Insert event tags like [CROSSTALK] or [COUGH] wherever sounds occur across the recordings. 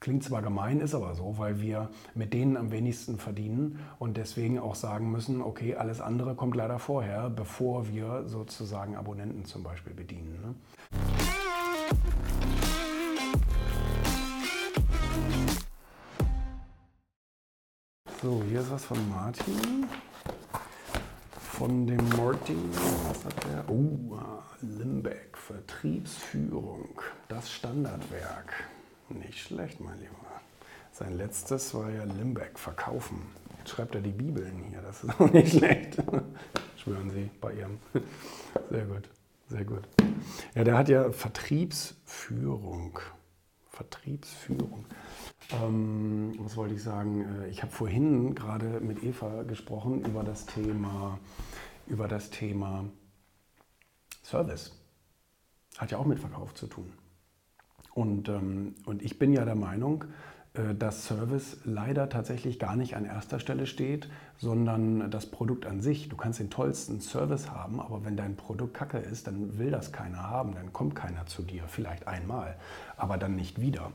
Klingt zwar gemein, ist aber so, weil wir mit denen am wenigsten verdienen und deswegen auch sagen müssen, okay, alles andere kommt leider vorher, bevor wir sozusagen Abonnenten zum Beispiel bedienen. Ne? So, hier ist was von Martin. Von dem Martin, was hat der? Oh, Limbeck, Vertriebsführung, das Standardwerk. Nicht schlecht, mein Lieber. Sein letztes war ja Limbeck, verkaufen. Jetzt schreibt er die Bibeln hier, das ist [LAUGHS] auch nicht schlecht. Schwören Sie bei Ihrem. Sehr gut, sehr gut. Ja, der hat ja Vertriebsführung. Vertriebsführung. Ähm, was wollte ich sagen? Äh, ich habe vorhin gerade mit Eva gesprochen über das Thema, über das Thema Service. Hat ja auch mit Verkauf zu tun. Und, ähm, und ich bin ja der Meinung, äh, dass Service leider tatsächlich gar nicht an erster Stelle steht, sondern das Produkt an sich. Du kannst den tollsten Service haben, aber wenn dein Produkt kacke ist, dann will das keiner haben, dann kommt keiner zu dir, vielleicht einmal, aber dann nicht wieder.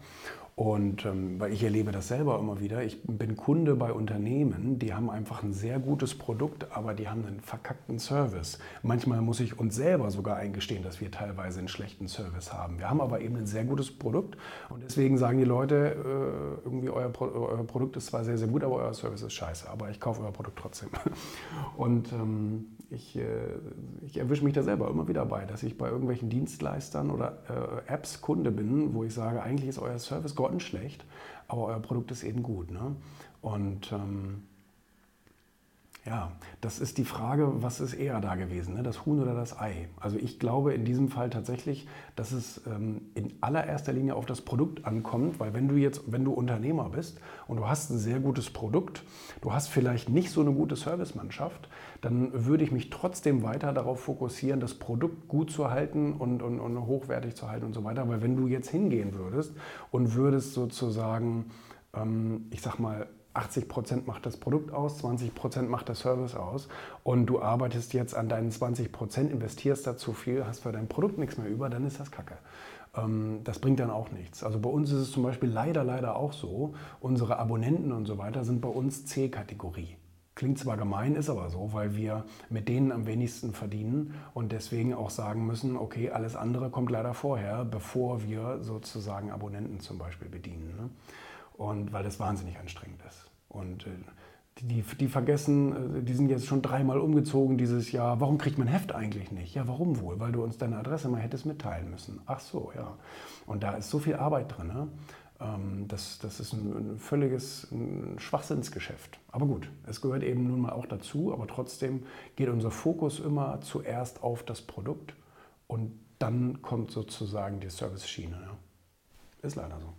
Und ähm, weil ich erlebe das selber immer wieder, ich bin Kunde bei Unternehmen, die haben einfach ein sehr gutes Produkt, aber die haben einen verkackten Service. Manchmal muss ich uns selber sogar eingestehen, dass wir teilweise einen schlechten Service haben. Wir haben aber eben ein sehr gutes Produkt und deswegen sagen die Leute, äh, irgendwie euer, Pro euer, Produkt ist zwar sehr, sehr gut, aber euer Service ist scheiße, aber ich kaufe euer Produkt trotzdem. [LAUGHS] Und ähm, ich, äh, ich erwische mich da selber immer wieder bei, dass ich bei irgendwelchen Dienstleistern oder äh, Apps Kunde bin, wo ich sage, eigentlich ist euer Service grottenschlecht, aber euer Produkt ist eben gut. Ne? Und ähm, ja, das ist die Frage, was ist eher da gewesen, ne? das Huhn oder das Ei? Also ich glaube in diesem Fall tatsächlich, dass es ähm, in allererster Linie auf das Produkt ankommt, weil wenn du jetzt, wenn du Unternehmer bist und du hast ein sehr gutes Produkt, du hast vielleicht nicht so eine gute Servicemannschaft, dann würde ich mich trotzdem weiter darauf fokussieren, das Produkt gut zu halten und, und, und hochwertig zu halten und so weiter. Weil wenn du jetzt hingehen würdest und würdest sozusagen, ähm, ich sag mal, 80 Prozent macht das Produkt aus, 20 Prozent macht der Service aus und du arbeitest jetzt an deinen 20 Prozent, investierst da zu viel, hast für dein Produkt nichts mehr über, dann ist das Kacke. Ähm, das bringt dann auch nichts. Also bei uns ist es zum Beispiel leider, leider auch so, unsere Abonnenten und so weiter sind bei uns C-Kategorie. Klingt zwar gemein, ist aber so, weil wir mit denen am wenigsten verdienen und deswegen auch sagen müssen, okay, alles andere kommt leider vorher, bevor wir sozusagen Abonnenten zum Beispiel bedienen. Ne? Und weil das wahnsinnig anstrengend ist. Und äh, die, die vergessen, äh, die sind jetzt schon dreimal umgezogen dieses Jahr. Warum kriegt man Heft eigentlich nicht? Ja, warum wohl? Weil du uns deine Adresse mal hättest mitteilen müssen. Ach so, ja. Und da ist so viel Arbeit drin. Ne? Das, das ist ein, völliges Schwachsinnsgeschäft. Aber gut, es gehört eben nun mal auch dazu. Aber trotzdem geht unser Fokus immer zuerst auf das Produkt und dann kommt sozusagen die Service-Schiene. Ja. Ist leider so.